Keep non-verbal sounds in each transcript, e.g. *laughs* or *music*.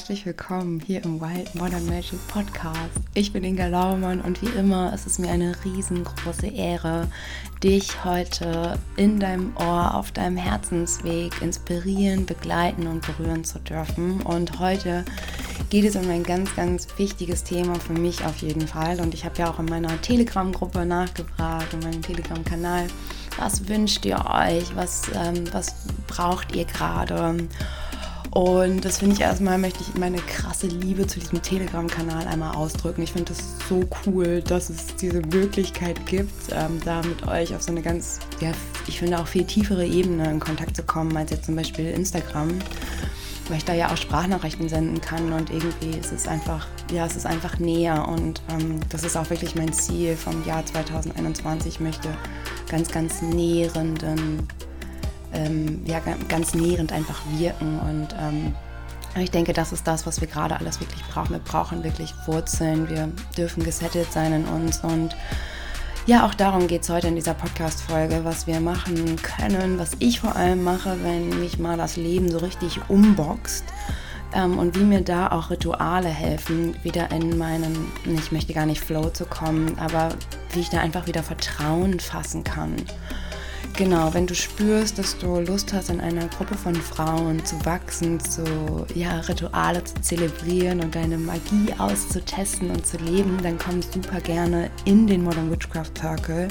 herzlich willkommen hier im Wild Modern Magic Podcast. Ich bin Inga Laumann und wie immer ist es mir eine riesengroße Ehre, dich heute in deinem Ohr auf deinem Herzensweg inspirieren, begleiten und berühren zu dürfen. Und heute geht es um ein ganz, ganz wichtiges Thema für mich auf jeden Fall. Und ich habe ja auch in meiner Telegram-Gruppe nachgefragt, in meinem Telegram-Kanal, was wünscht ihr euch, was, ähm, was braucht ihr gerade? Und das finde ich erstmal, möchte ich meine krasse Liebe zu diesem Telegram-Kanal einmal ausdrücken. Ich finde es so cool, dass es diese Möglichkeit gibt, ähm, da mit euch auf so eine ganz, ja, ich finde auch viel tiefere Ebene in Kontakt zu kommen, als jetzt zum Beispiel Instagram. Weil ich da ja auch Sprachnachrichten senden kann und irgendwie ist es einfach, ja, es ist einfach näher und ähm, das ist auch wirklich mein Ziel vom Jahr 2021. Ich möchte ganz, ganz nährenden ähm, ja, ganz nährend einfach wirken. Und ähm, ich denke, das ist das, was wir gerade alles wirklich brauchen. Wir brauchen wirklich Wurzeln. Wir dürfen gesettelt sein in uns. Und ja, auch darum geht es heute in dieser Podcast-Folge, was wir machen können, was ich vor allem mache, wenn mich mal das Leben so richtig umboxt. Ähm, und wie mir da auch Rituale helfen, wieder in meinen, ich möchte gar nicht Flow zu kommen, aber wie ich da einfach wieder Vertrauen fassen kann. Genau, wenn du spürst, dass du Lust hast, in einer Gruppe von Frauen zu wachsen, zu ja, Rituale zu zelebrieren und deine Magie auszutesten und zu leben, dann komm super gerne in den Modern Witchcraft Circle.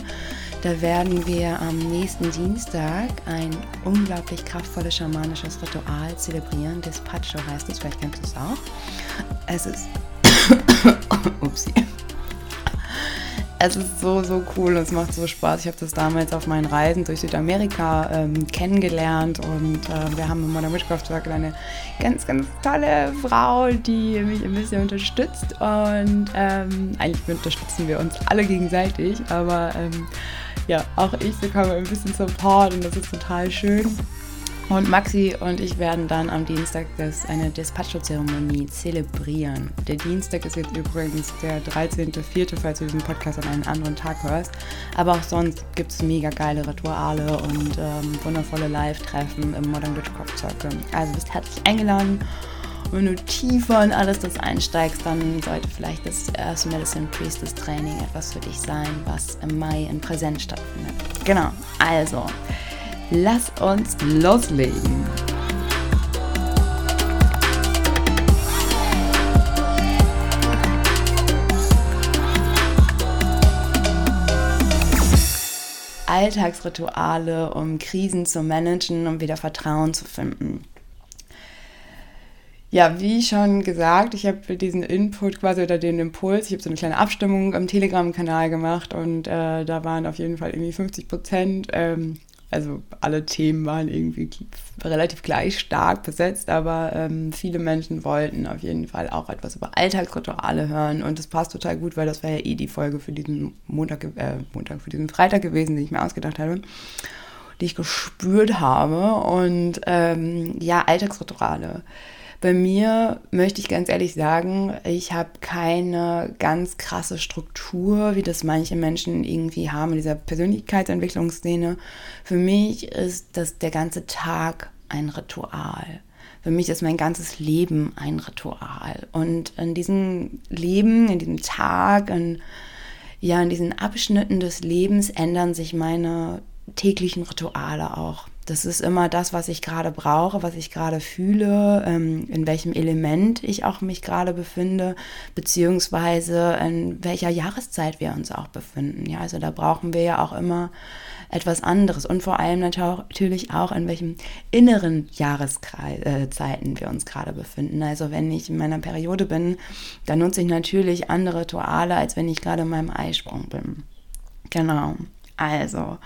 Da werden wir am nächsten Dienstag ein unglaublich kraftvolles schamanisches Ritual zelebrieren. Despacho heißt es, vielleicht kennst du es auch. Es ist. *coughs* Upsi es ist so, so cool und es macht so Spaß. Ich habe das damals auf meinen Reisen durch Südamerika ähm, kennengelernt und äh, wir haben im Modern Witchcraft Circle eine ganz, ganz tolle Frau, die mich ein bisschen unterstützt und ähm, eigentlich unterstützen wir uns alle gegenseitig, aber ähm, ja, auch ich bekomme ein bisschen Support und das ist total schön. Und Maxi und ich werden dann am Dienstag das, eine Despacho-Zeremonie zelebrieren. Der Dienstag ist jetzt übrigens der 13.04., falls du diesen Podcast an einen anderen Tag hörst. Aber auch sonst gibt es mega geile Rituale und ähm, wundervolle Live-Treffen im Modern Witchcraft Circle. Also bist herzlich eingeladen. Und wenn du tiefer in alles das einsteigst, dann sollte vielleicht das erste Medicine Priestess Training etwas für dich sein, was im Mai in Präsenz stattfindet. Genau, also Lass uns loslegen. Alltagsrituale, um Krisen zu managen, um wieder Vertrauen zu finden. Ja, wie schon gesagt, ich habe diesen Input quasi oder den Impuls, ich habe so eine kleine Abstimmung im Telegram-Kanal gemacht und äh, da waren auf jeden Fall irgendwie 50 Prozent ähm, also alle Themen waren irgendwie relativ gleich stark besetzt, aber ähm, viele Menschen wollten auf jeden Fall auch etwas über Alltagsrituale hören und das passt total gut, weil das wäre ja eh die Folge für diesen Montag, äh, Montag, für diesen Freitag gewesen, die ich mir ausgedacht habe, die ich gespürt habe und ähm, ja, Alltagsrituale. Bei mir möchte ich ganz ehrlich sagen, ich habe keine ganz krasse Struktur, wie das manche Menschen irgendwie haben in dieser Persönlichkeitsentwicklungsszene. Für mich ist das der ganze Tag ein Ritual. Für mich ist mein ganzes Leben ein Ritual. Und in diesem Leben, in diesem Tag, in, ja, in diesen Abschnitten des Lebens ändern sich meine täglichen Rituale auch. Das ist immer das, was ich gerade brauche, was ich gerade fühle, ähm, in welchem Element ich auch mich gerade befinde, beziehungsweise in welcher Jahreszeit wir uns auch befinden. Ja, also da brauchen wir ja auch immer etwas anderes und vor allem natürlich auch in welchem inneren Jahreszeiten äh, wir uns gerade befinden. Also wenn ich in meiner Periode bin, dann nutze ich natürlich andere Rituale, als wenn ich gerade in meinem Eisprung bin. Genau. Also,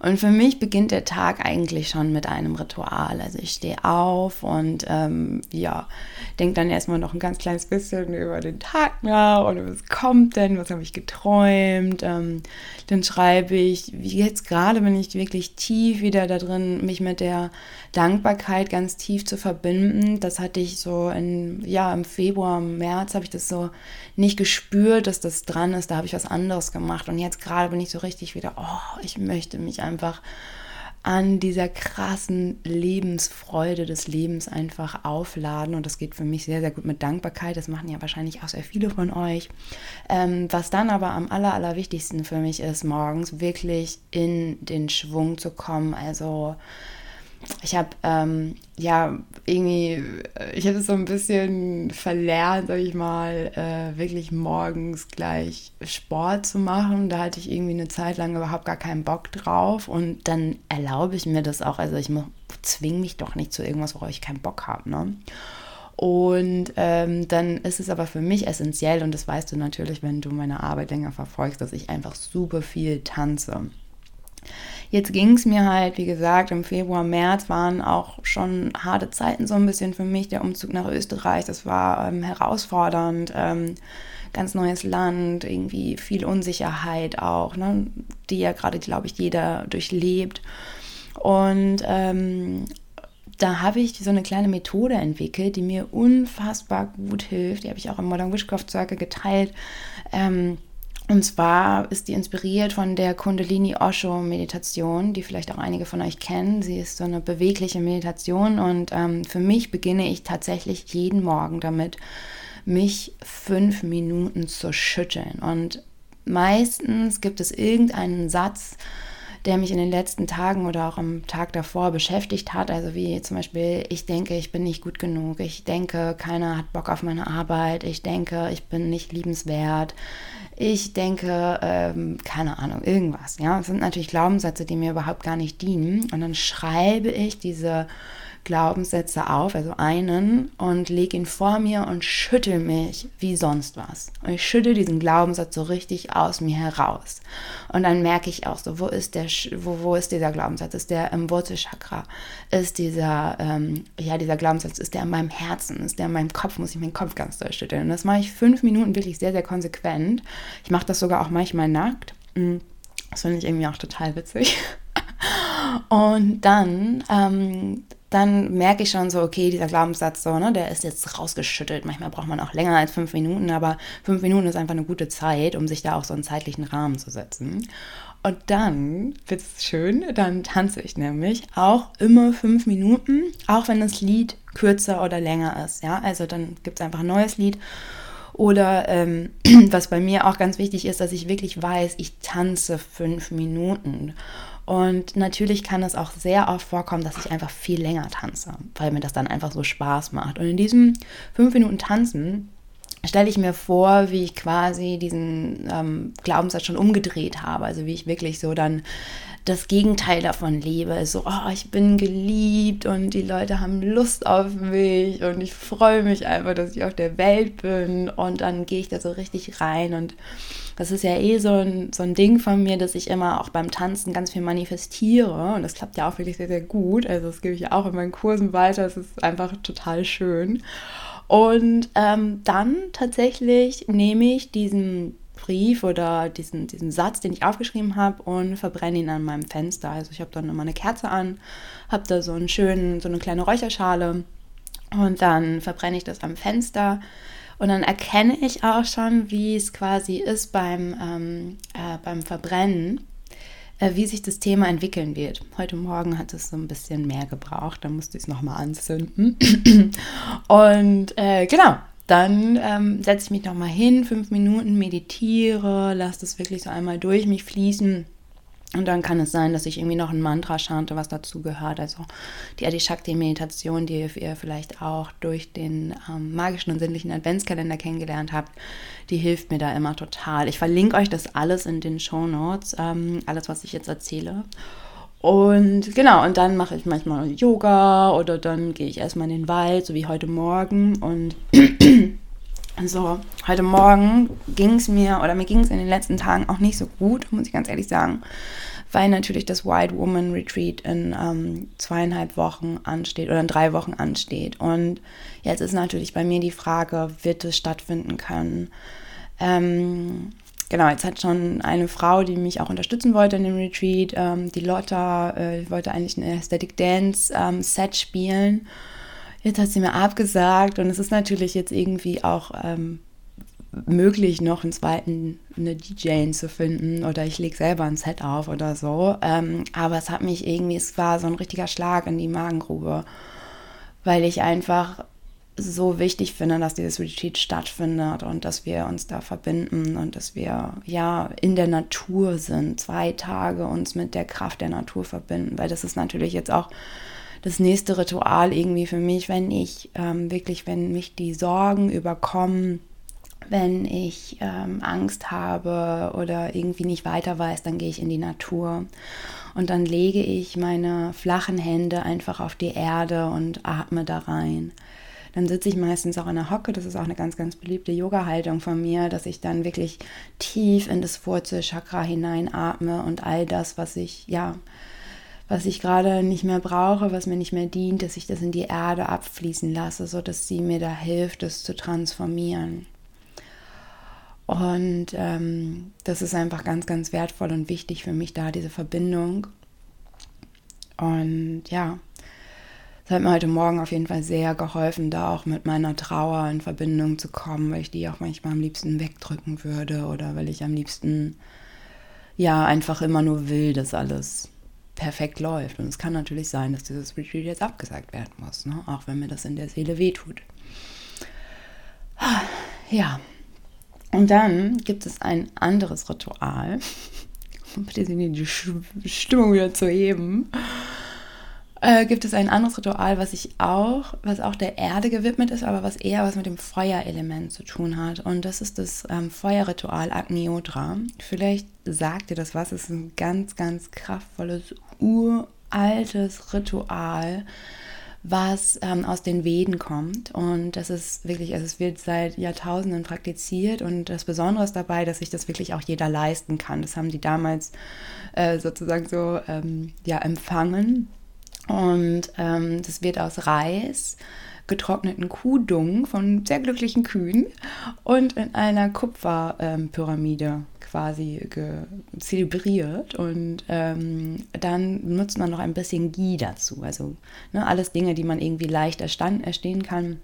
und für mich beginnt der Tag eigentlich schon mit einem Ritual. Also ich stehe auf und ähm, ja, denke dann erstmal noch ein ganz kleines bisschen über den Tag nach und was kommt denn, was habe ich geträumt. Ähm, dann schreibe ich, wie jetzt gerade bin ich wirklich tief wieder da drin, mich mit der Dankbarkeit ganz tief zu verbinden. Das hatte ich so in, ja, im Februar, im März habe ich das so nicht gespürt, dass das dran ist. Da habe ich was anderes gemacht und jetzt gerade bin ich so richtig wieder, oh, ich möchte mich einfach an dieser krassen Lebensfreude des Lebens einfach aufladen. Und das geht für mich sehr, sehr gut mit Dankbarkeit. Das machen ja wahrscheinlich auch sehr viele von euch. Ähm, was dann aber am aller, allerwichtigsten für mich ist, morgens wirklich in den Schwung zu kommen. Also ich habe ähm, ja irgendwie, ich habe so ein bisschen verlernt, sag ich mal, äh, wirklich morgens gleich Sport zu machen. Da hatte ich irgendwie eine Zeit lang überhaupt gar keinen Bock drauf und dann erlaube ich mir das auch. Also ich zwinge mich doch nicht zu irgendwas, worauf ich keinen Bock habe. Ne? Und ähm, dann ist es aber für mich essentiell, und das weißt du natürlich, wenn du meine Arbeit länger verfolgst, dass ich einfach super viel tanze. Jetzt ging es mir halt, wie gesagt, im Februar, März waren auch schon harte Zeiten so ein bisschen für mich. Der Umzug nach Österreich, das war ähm, herausfordernd. Ähm, ganz neues Land, irgendwie viel Unsicherheit auch, ne, die ja gerade, glaube ich, jeder durchlebt. Und ähm, da habe ich so eine kleine Methode entwickelt, die mir unfassbar gut hilft. Die habe ich auch im Modern Witchcraft Circle geteilt. Ähm, und zwar ist die inspiriert von der Kundalini Osho Meditation, die vielleicht auch einige von euch kennen. Sie ist so eine bewegliche Meditation und ähm, für mich beginne ich tatsächlich jeden Morgen damit, mich fünf Minuten zu schütteln. Und meistens gibt es irgendeinen Satz, der mich in den letzten Tagen oder auch am Tag davor beschäftigt hat. Also wie zum Beispiel, ich denke, ich bin nicht gut genug. Ich denke, keiner hat Bock auf meine Arbeit. Ich denke, ich bin nicht liebenswert ich denke, ähm, keine Ahnung, irgendwas. Ja, das sind natürlich Glaubenssätze, die mir überhaupt gar nicht dienen. Und dann schreibe ich diese Glaubenssätze auf, also einen, und lege ihn vor mir und schüttel mich wie sonst was. Und ich schüttel diesen Glaubenssatz so richtig aus mir heraus. Und dann merke ich auch so, wo ist der, wo, wo ist dieser Glaubenssatz? Ist der im Wurzelchakra? Ist dieser, ähm, ja, dieser Glaubenssatz, ist der in meinem Herzen? Ist der in meinem Kopf? Muss ich meinen Kopf ganz doll schütteln? Und das mache ich fünf Minuten wirklich sehr, sehr konsequent. Ich mache das sogar auch manchmal nackt. Mm, das finde ich irgendwie auch total witzig. *laughs* Und dann ähm, dann merke ich schon so, okay, dieser Glaubenssatz so, ne, der ist jetzt rausgeschüttelt. Manchmal braucht man auch länger als fünf Minuten, aber fünf Minuten ist einfach eine gute Zeit, um sich da auch so einen zeitlichen Rahmen zu setzen. Und dann wird es schön, dann tanze ich nämlich auch immer fünf Minuten, auch wenn das Lied kürzer oder länger ist. Ja, also dann gibt es einfach ein neues Lied. Oder ähm, *clears throat* was bei mir auch ganz wichtig ist, dass ich wirklich weiß, ich tanze fünf Minuten. Und natürlich kann es auch sehr oft vorkommen, dass ich einfach viel länger tanze, weil mir das dann einfach so Spaß macht. Und in diesem fünf Minuten Tanzen stelle ich mir vor, wie ich quasi diesen ähm, Glaubenssatz schon umgedreht habe. Also wie ich wirklich so dann das Gegenteil davon lebe. So, oh, ich bin geliebt und die Leute haben Lust auf mich und ich freue mich einfach, dass ich auf der Welt bin. Und dann gehe ich da so richtig rein und das ist ja eh so ein, so ein Ding von mir, dass ich immer auch beim Tanzen ganz viel manifestiere. Und das klappt ja auch wirklich sehr, sehr gut. Also das gebe ich ja auch in meinen Kursen weiter. Es ist einfach total schön. Und ähm, dann tatsächlich nehme ich diesen Brief oder diesen, diesen Satz, den ich aufgeschrieben habe und verbrenne ihn an meinem Fenster. Also ich habe dann immer eine Kerze an, habe da so einen schönen, so eine kleine Räucherschale und dann verbrenne ich das am Fenster und dann erkenne ich auch schon, wie es quasi ist beim, ähm, äh, beim Verbrennen, wie sich das Thema entwickeln wird. Heute Morgen hat es so ein bisschen mehr gebraucht, da musste ich es nochmal anzünden. *clears throat* Und äh, genau, dann ähm, setze ich mich nochmal hin, fünf Minuten, meditiere, lasse das wirklich so einmal durch mich fließen und dann kann es sein, dass ich irgendwie noch ein Mantra chante, was dazu gehört. Also die Adishakti-Meditation, die ihr vielleicht auch durch den ähm, magischen und sinnlichen Adventskalender kennengelernt habt, die hilft mir da immer total. Ich verlinke euch das alles in den Show Notes, ähm, alles, was ich jetzt erzähle. Und genau, und dann mache ich manchmal Yoga oder dann gehe ich erstmal in den Wald, so wie heute Morgen. Und *clears throat* so, heute Morgen ging es mir, oder mir ging es in den letzten Tagen auch nicht so gut, muss ich ganz ehrlich sagen, weil natürlich das White Woman Retreat in ähm, zweieinhalb Wochen ansteht oder in drei Wochen ansteht. Und jetzt ist natürlich bei mir die Frage, wird es stattfinden können? Ähm, genau, jetzt hat schon eine Frau, die mich auch unterstützen wollte in dem Retreat, ähm, die Lotta, äh, wollte eigentlich ein Aesthetic Dance ähm, Set spielen. Jetzt hat sie mir abgesagt und es ist natürlich jetzt irgendwie auch ähm, möglich, noch einen zweiten, eine DJ zu finden oder ich lege selber ein Set auf oder so. Ähm, aber es hat mich irgendwie, es war so ein richtiger Schlag in die Magengrube, weil ich einfach so wichtig finde, dass dieses Retreat stattfindet und dass wir uns da verbinden und dass wir ja in der Natur sind, zwei Tage uns mit der Kraft der Natur verbinden, weil das ist natürlich jetzt auch das nächste Ritual irgendwie für mich, wenn ich ähm, wirklich, wenn mich die Sorgen überkommen, wenn ich ähm, Angst habe oder irgendwie nicht weiter weiß, dann gehe ich in die Natur und dann lege ich meine flachen Hände einfach auf die Erde und atme da rein. Dann sitze ich meistens auch in der Hocke. Das ist auch eine ganz, ganz beliebte Yoga-Haltung von mir, dass ich dann wirklich tief in das Wurzelchakra hineinatme und all das, was ich, ja, was ich gerade nicht mehr brauche, was mir nicht mehr dient, dass ich das in die Erde abfließen lasse, sodass sie mir da hilft, es zu transformieren. Und ähm, das ist einfach ganz, ganz wertvoll und wichtig für mich da, diese Verbindung. Und ja, es hat mir heute Morgen auf jeden Fall sehr geholfen, da auch mit meiner Trauer in Verbindung zu kommen, weil ich die auch manchmal am liebsten wegdrücken würde oder weil ich am liebsten ja einfach immer nur will, dass alles perfekt läuft. Und es kann natürlich sein, dass dieses Retreat jetzt abgesagt werden muss, ne? auch wenn mir das in der Seele wehtut. Ja, und dann gibt es ein anderes Ritual, *laughs* um die Stimmung wieder zu heben äh, gibt es ein anderes Ritual, was ich auch, was auch der Erde gewidmet ist, aber was eher was mit dem Feuerelement zu tun hat. Und das ist das ähm, Feuerritual Agniotra. Vielleicht sagt ihr das was. Es ist ein ganz, ganz kraftvolles, uraltes Ritual, was ähm, aus den Veden kommt. Und das ist wirklich, also es wird seit Jahrtausenden praktiziert. Und das Besondere ist dabei, dass sich das wirklich auch jeder leisten kann. Das haben die damals äh, sozusagen so ähm, ja, empfangen und ähm, das wird aus Reis, getrockneten Kuhdung von sehr glücklichen Kühen und in einer Kupferpyramide ähm, quasi zelebriert. Und ähm, dann nutzt man noch ein bisschen Ghee dazu. Also ne, alles Dinge, die man irgendwie leicht erstehen kann.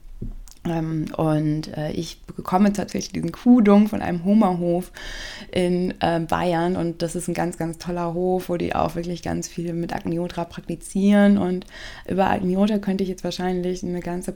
Ähm, und äh, ich bekomme tatsächlich diesen Kudung von einem Hummerhof in äh, Bayern und das ist ein ganz, ganz toller Hof, wo die auch wirklich ganz viel mit Agniotra praktizieren und über Agniotra könnte ich jetzt wahrscheinlich eine ganze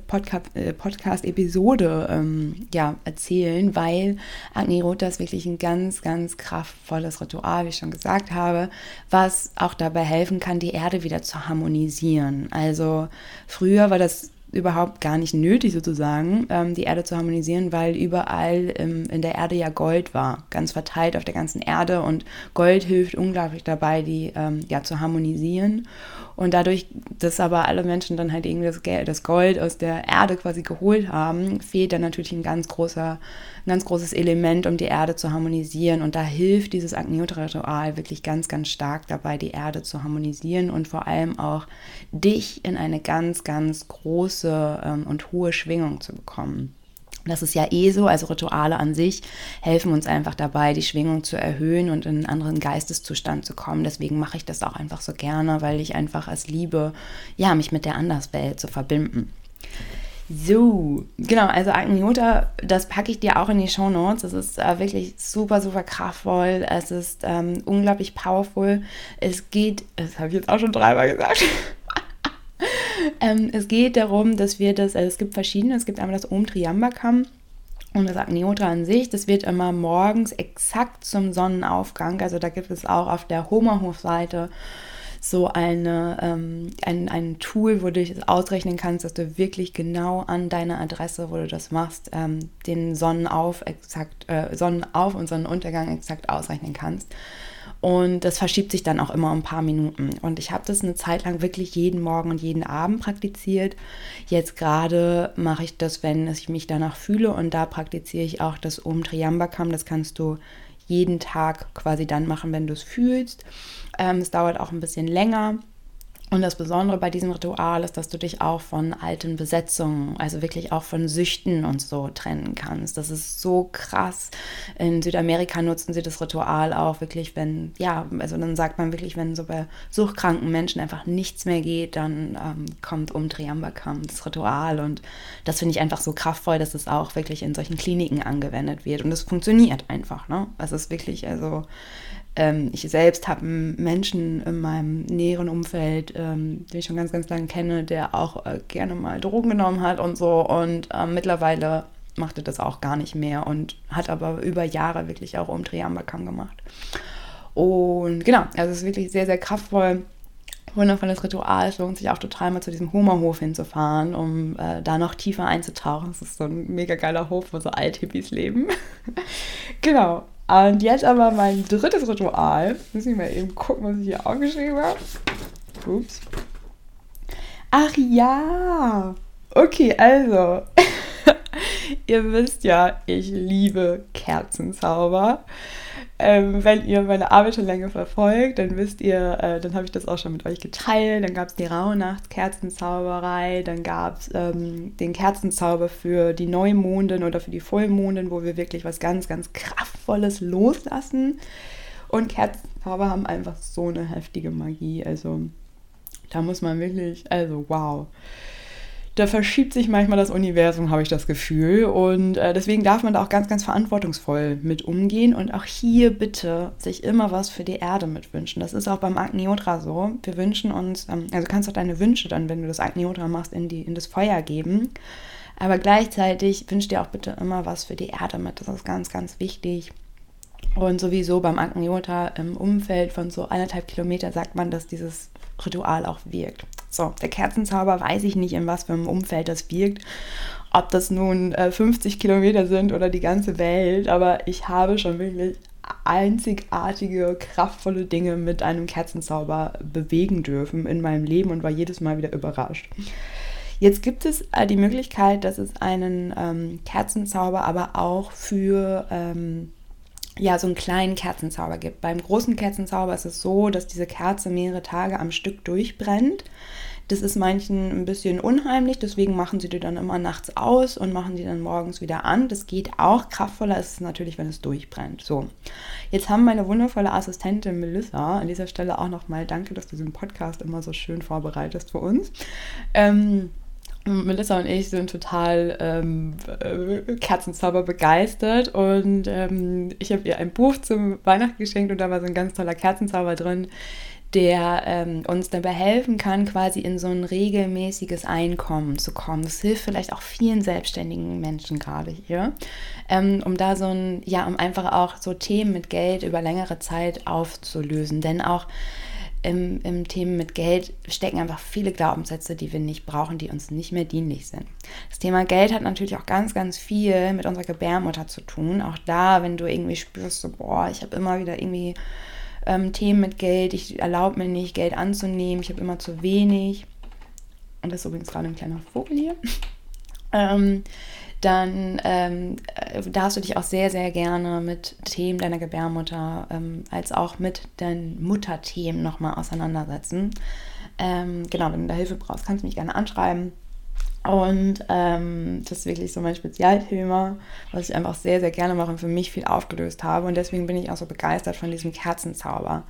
äh, Podcast-Episode ähm, ja, erzählen, weil Agniotra ist wirklich ein ganz, ganz kraftvolles Ritual, wie ich schon gesagt habe, was auch dabei helfen kann, die Erde wieder zu harmonisieren. Also früher war das überhaupt gar nicht nötig, sozusagen, ähm, die Erde zu harmonisieren, weil überall ähm, in der Erde ja Gold war, ganz verteilt auf der ganzen Erde. Und Gold hilft unglaublich dabei, die ähm, ja zu harmonisieren. Und dadurch, dass aber alle Menschen dann halt irgendwie das, das Gold aus der Erde quasi geholt haben, fehlt dann natürlich ein ganz großer, ein ganz großes Element, um die Erde zu harmonisieren. Und da hilft dieses Agniotra-Ritual wirklich ganz, ganz stark dabei, die Erde zu harmonisieren und vor allem auch dich in eine ganz, ganz große ähm, und hohe Schwingung zu bekommen. Das ist ja eh so, also Rituale an sich helfen uns einfach dabei, die Schwingung zu erhöhen und in einen anderen Geisteszustand zu kommen. Deswegen mache ich das auch einfach so gerne, weil ich einfach es liebe, ja, mich mit der Anderswelt zu verbinden. So, genau, also Agniota, das packe ich dir auch in die Show Notes. Es ist äh, wirklich super, super kraftvoll. Es ist ähm, unglaublich powerful. Es geht, das habe ich jetzt auch schon dreimal gesagt. *laughs* ähm, es geht darum, dass wir das, also es gibt verschiedene, es gibt einmal das Om Triambakam und das Agneotra an sich, das wird immer morgens exakt zum Sonnenaufgang, also da gibt es auch auf der Homerhof-Seite so eine, ähm, ein, ein Tool, wo du das ausrechnen kannst, dass du wirklich genau an deiner Adresse, wo du das machst, ähm, den Sonnenauf exakt, äh, Sonnenauf und Sonnenuntergang exakt ausrechnen kannst. Und das verschiebt sich dann auch immer um ein paar Minuten. Und ich habe das eine Zeit lang wirklich jeden Morgen und jeden Abend praktiziert. Jetzt gerade mache ich das, wenn ich mich danach fühle. Und da praktiziere ich auch das Om Triambakam. Das kannst du jeden Tag quasi dann machen, wenn du es fühlst. Ähm, es dauert auch ein bisschen länger. Und das Besondere bei diesem Ritual ist, dass du dich auch von alten Besetzungen, also wirklich auch von Süchten und so trennen kannst. Das ist so krass. In Südamerika nutzen sie das Ritual auch wirklich, wenn, ja, also dann sagt man wirklich, wenn so bei suchtkranken Menschen einfach nichts mehr geht, dann ähm, kommt um Triambakam das Ritual. Und das finde ich einfach so kraftvoll, dass es auch wirklich in solchen Kliniken angewendet wird. Und es funktioniert einfach, ne? Es ist wirklich, also ähm, ich selbst habe einen Menschen in meinem näheren Umfeld, ähm, den ich schon ganz, ganz lange kenne, der auch äh, gerne mal Drogen genommen hat und so. Und ähm, mittlerweile macht er das auch gar nicht mehr und hat aber über Jahre wirklich auch um Triambakam gemacht. Und genau, also es ist wirklich sehr, sehr kraftvoll. Wundervolles Ritual. Es lohnt sich auch total mal zu diesem Hummerhof hinzufahren, um äh, da noch tiefer einzutauchen. Es ist so ein mega geiler Hof, wo so Althippies leben. *laughs* genau. Und jetzt aber mein drittes Ritual. Muss ich mal eben gucken, was ich hier aufgeschrieben habe. Ups. Ach ja. Okay, also. *laughs* ihr wisst ja, ich liebe Kerzenzauber. Ähm, wenn ihr meine Arbeit schon länger verfolgt, dann wisst ihr, äh, dann habe ich das auch schon mit euch geteilt. Dann gab es die Rauhnachts-Kerzenzauberei, dann gab es ähm, den Kerzenzauber für die Neumonden oder für die Vollmonden, wo wir wirklich was ganz, ganz Kraftvolles loslassen. Und Kerzenzauber haben einfach so eine heftige Magie. Also da muss man wirklich, also wow da verschiebt sich manchmal das Universum, habe ich das Gefühl. Und äh, deswegen darf man da auch ganz, ganz verantwortungsvoll mit umgehen. Und auch hier bitte sich immer was für die Erde mitwünschen. Das ist auch beim Agniodra so. Wir wünschen uns, ähm, also kannst auch deine Wünsche dann, wenn du das Agniodra machst, in, die, in das Feuer geben. Aber gleichzeitig wünsch dir auch bitte immer was für die Erde mit. Das ist ganz, ganz wichtig. Und sowieso beim Agniota im Umfeld von so eineinhalb Kilometer sagt man, dass dieses Ritual auch wirkt. So, der Kerzenzauber weiß ich nicht, in was für einem Umfeld das wirkt. Ob das nun äh, 50 Kilometer sind oder die ganze Welt, aber ich habe schon wirklich einzigartige, kraftvolle Dinge mit einem Kerzenzauber bewegen dürfen in meinem Leben und war jedes Mal wieder überrascht. Jetzt gibt es äh, die Möglichkeit, dass es einen ähm, Kerzenzauber aber auch für ähm, ja, so einen kleinen Kerzenzauber gibt. Beim großen Kerzenzauber ist es so, dass diese Kerze mehrere Tage am Stück durchbrennt. Das ist manchen ein bisschen unheimlich, deswegen machen sie die dann immer nachts aus und machen die dann morgens wieder an. Das geht auch. Kraftvoller ist es natürlich, wenn es durchbrennt. So, jetzt haben meine wundervolle Assistentin Melissa, an dieser Stelle auch nochmal danke, dass du diesen Podcast immer so schön vorbereitest für uns. Ähm, Melissa und ich sind total ähm, äh, Kerzenzauber begeistert und ähm, ich habe ihr ein Buch zum Weihnachten geschenkt und da war so ein ganz toller Kerzenzauber drin, der ähm, uns dabei helfen kann, quasi in so ein regelmäßiges Einkommen zu kommen. Das hilft vielleicht auch vielen selbstständigen Menschen gerade hier, ähm, um da so ein, ja, um einfach auch so Themen mit Geld über längere Zeit aufzulösen. Denn auch im, im Themen mit Geld stecken einfach viele Glaubenssätze, die wir nicht brauchen, die uns nicht mehr dienlich sind. Das Thema Geld hat natürlich auch ganz, ganz viel mit unserer Gebärmutter zu tun. Auch da, wenn du irgendwie spürst, so, boah, ich habe immer wieder irgendwie ähm, Themen mit Geld, ich erlaube mir nicht, Geld anzunehmen, ich habe immer zu wenig. Und das ist übrigens gerade ein kleiner Vogel hier. *laughs* ähm, dann ähm, äh, darfst du dich auch sehr, sehr gerne mit Themen deiner Gebärmutter ähm, als auch mit deinen Mutterthemen nochmal auseinandersetzen. Ähm, genau, wenn du da Hilfe brauchst, kannst du mich gerne anschreiben. Und ähm, das ist wirklich so mein Spezialthema, was ich einfach sehr, sehr gerne mache und für mich viel aufgelöst habe. Und deswegen bin ich auch so begeistert von diesem Kerzenzauber.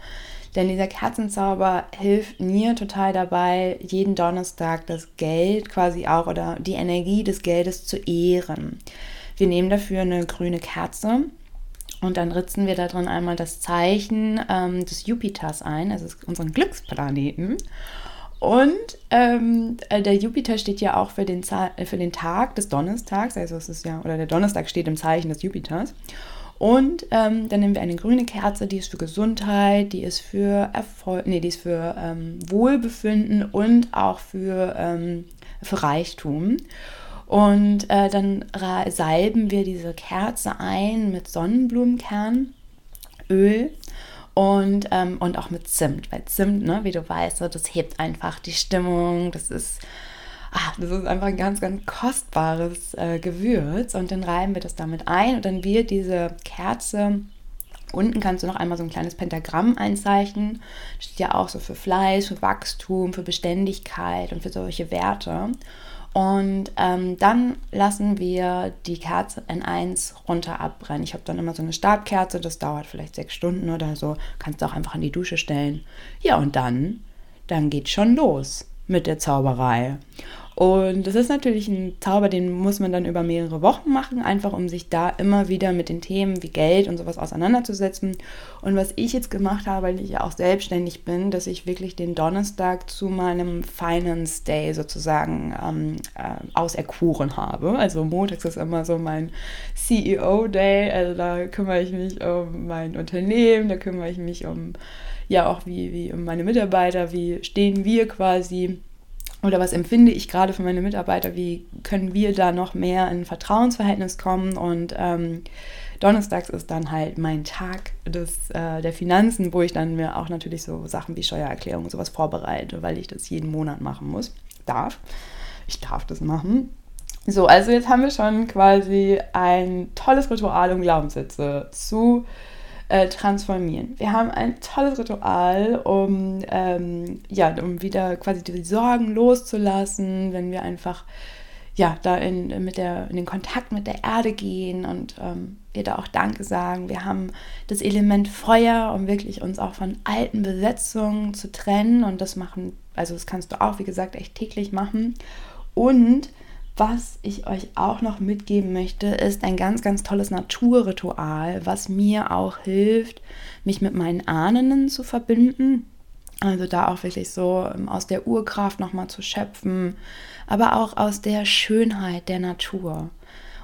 Denn dieser Kerzenzauber hilft mir total dabei, jeden Donnerstag das Geld quasi auch oder die Energie des Geldes zu ehren. Wir nehmen dafür eine grüne Kerze und dann ritzen wir da drin einmal das Zeichen ähm, des Jupiters ein, also unseren Glücksplaneten. Und ähm, äh, der Jupiter steht ja auch für den, äh, für den Tag des Donnerstags, also es ist ja, oder der Donnerstag steht im Zeichen des Jupiters. Und ähm, dann nehmen wir eine grüne Kerze, die ist für Gesundheit, die ist für Erfolg, nee, die ist für ähm, Wohlbefinden und auch für, ähm, für Reichtum. Und äh, dann salben wir diese Kerze ein mit Sonnenblumenkernöl und, ähm, und auch mit Zimt, weil Zimt, ne, wie du weißt, das hebt einfach die Stimmung, das ist ach, das ist einfach ein ganz, ganz kostbares äh, Gewürz und dann reiben wir das damit ein und dann wird diese Kerze Unten kannst du noch einmal so ein kleines Pentagramm einzeichnen. Das steht ja auch so für Fleiß, für Wachstum, für Beständigkeit und für solche Werte. Und ähm, dann lassen wir die Kerze N1 runter abbrennen. Ich habe dann immer so eine Stabkerze, das dauert vielleicht sechs Stunden oder so. Kannst du auch einfach in die Dusche stellen. Ja, und dann, dann geht schon los mit der Zauberei. Und das ist natürlich ein Zauber, den muss man dann über mehrere Wochen machen, einfach um sich da immer wieder mit den Themen wie Geld und sowas auseinanderzusetzen. Und was ich jetzt gemacht habe, weil ich ja auch selbstständig bin, dass ich wirklich den Donnerstag zu meinem Finance Day sozusagen ähm, äh, auserkoren habe. Also montags ist immer so mein CEO Day, also da kümmere ich mich um mein Unternehmen, da kümmere ich mich um ja auch wie, wie um meine Mitarbeiter, wie stehen wir quasi oder was empfinde ich gerade für meine Mitarbeiter, wie können wir da noch mehr in Vertrauensverhältnis kommen und ähm, Donnerstags ist dann halt mein Tag des, äh, der Finanzen, wo ich dann mir auch natürlich so Sachen wie Steuererklärung und sowas vorbereite, weil ich das jeden Monat machen muss. Darf. Ich darf das machen. So, also jetzt haben wir schon quasi ein tolles Ritual, um Glaubenssätze zu äh, transformieren. Wir haben ein tolles Ritual, um, ähm, ja, um wieder quasi die Sorgen loszulassen, wenn wir einfach ja, da in, mit der, in den Kontakt mit der Erde gehen und ähm, wir da auch Danke sagen. Wir haben das Element Feuer, um wirklich uns auch von alten Besetzungen zu trennen und das machen, also das kannst du auch, wie gesagt, echt täglich machen. Und was ich euch auch noch mitgeben möchte, ist ein ganz, ganz tolles Naturritual, was mir auch hilft, mich mit meinen Ahnen zu verbinden. Also da auch wirklich so ähm, aus der Urkraft nochmal zu schöpfen, aber auch aus der Schönheit der Natur.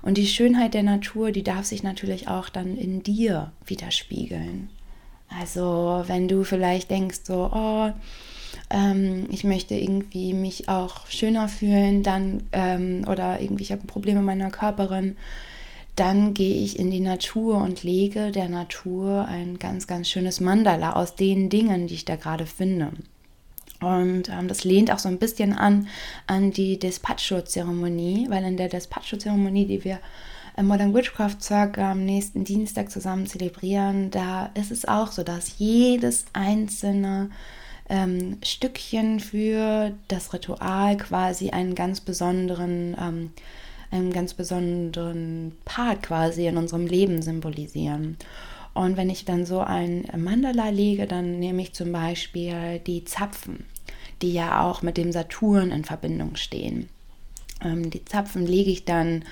Und die Schönheit der Natur, die darf sich natürlich auch dann in dir widerspiegeln. Also wenn du vielleicht denkst so, oh, ähm, ich möchte irgendwie mich auch schöner fühlen, dann ähm, oder irgendwie ich habe Probleme mit meiner Körperin, dann gehe ich in die Natur und lege der Natur ein ganz, ganz schönes Mandala aus den Dingen, die ich da gerade finde. Und ähm, das lehnt auch so ein bisschen an an die Despacho-Zeremonie, weil in der Despacho-Zeremonie, die wir im Modern Witchcraft Circle am nächsten Dienstag zusammen zelebrieren, da ist es auch so, dass jedes einzelne ähm, Stückchen für das Ritual quasi einen ganz besonderen, ähm, einen ganz besonderen Part quasi in unserem Leben symbolisieren. Und wenn ich dann so ein Mandala lege, dann nehme ich zum Beispiel die Zapfen, die ja auch mit dem Saturn in Verbindung stehen. Ähm, die Zapfen lege ich dann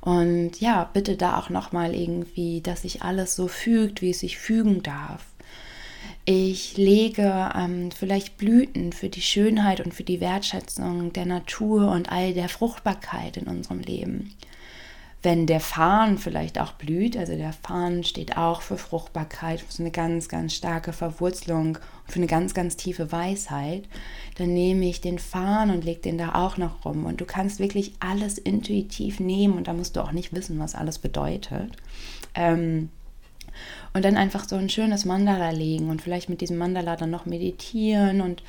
und ja, bitte da auch nochmal irgendwie, dass sich alles so fügt, wie es sich fügen darf. Ich lege ähm, vielleicht Blüten für die Schönheit und für die Wertschätzung der Natur und all der Fruchtbarkeit in unserem Leben. Wenn der Farn vielleicht auch blüht, also der Farn steht auch für Fruchtbarkeit, für eine ganz, ganz starke Verwurzelung für eine ganz, ganz tiefe Weisheit, dann nehme ich den Farn und lege den da auch noch rum. Und du kannst wirklich alles intuitiv nehmen und da musst du auch nicht wissen, was alles bedeutet. Ähm, und dann einfach so ein schönes Mandala legen und vielleicht mit diesem Mandala dann noch meditieren und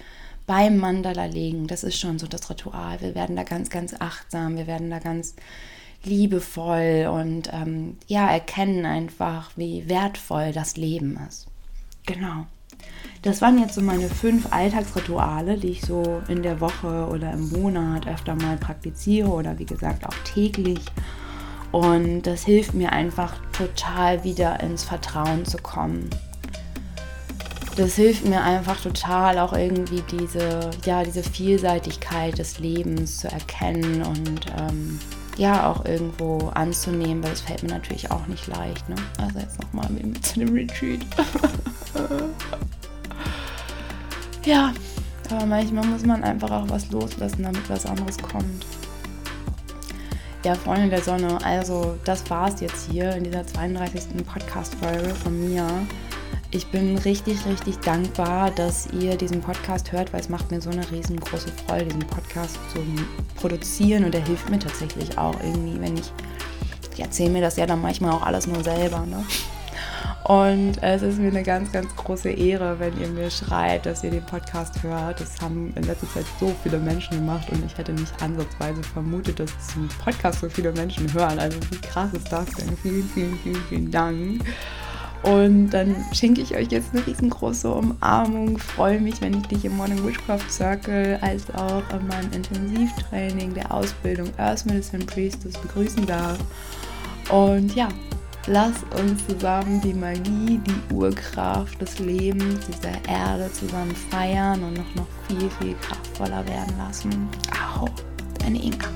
beim Mandala legen, das ist schon so das Ritual. Wir werden da ganz, ganz achtsam, wir werden da ganz liebevoll und ähm, ja, erkennen einfach, wie wertvoll das Leben ist. Genau. Das waren jetzt so meine fünf Alltagsrituale, die ich so in der Woche oder im Monat öfter mal praktiziere oder wie gesagt auch täglich. Und das hilft mir einfach total wieder ins Vertrauen zu kommen. Das hilft mir einfach total auch irgendwie diese, ja, diese Vielseitigkeit des Lebens zu erkennen und ähm, ja auch irgendwo anzunehmen, weil es fällt mir natürlich auch nicht leicht. Ne? Also jetzt nochmal zu dem Retreat. *laughs* ja, aber manchmal muss man einfach auch was loslassen, damit was anderes kommt. Ja, Freunde der Sonne, also das war es jetzt hier in dieser 32. Podcast-Folge von mir. Ich bin richtig, richtig dankbar, dass ihr diesen Podcast hört, weil es macht mir so eine riesengroße Freude, diesen Podcast zu produzieren und er hilft mir tatsächlich auch irgendwie, wenn ich, ich erzähle mir das ja dann manchmal auch alles nur selber, ne? Und es ist mir eine ganz, ganz große Ehre, wenn ihr mir schreibt, dass ihr den Podcast hört. Das haben in letzter Zeit so viele Menschen gemacht und ich hätte nicht ansatzweise vermutet, dass diesen Podcast so viele Menschen hören. Also wie krass ist das denn? Vielen, vielen, vielen, vielen Dank. Und dann schenke ich euch jetzt eine riesengroße Umarmung. Freue mich, wenn ich dich im Morning Witchcraft Circle als auch in meinem Intensivtraining der Ausbildung Earth Medicine Priestess begrüßen darf. Und ja, lass uns zusammen die Magie, die Urkraft des Lebens, dieser Erde zusammen feiern und noch, noch viel, viel kraftvoller werden lassen. Au, deine Inka.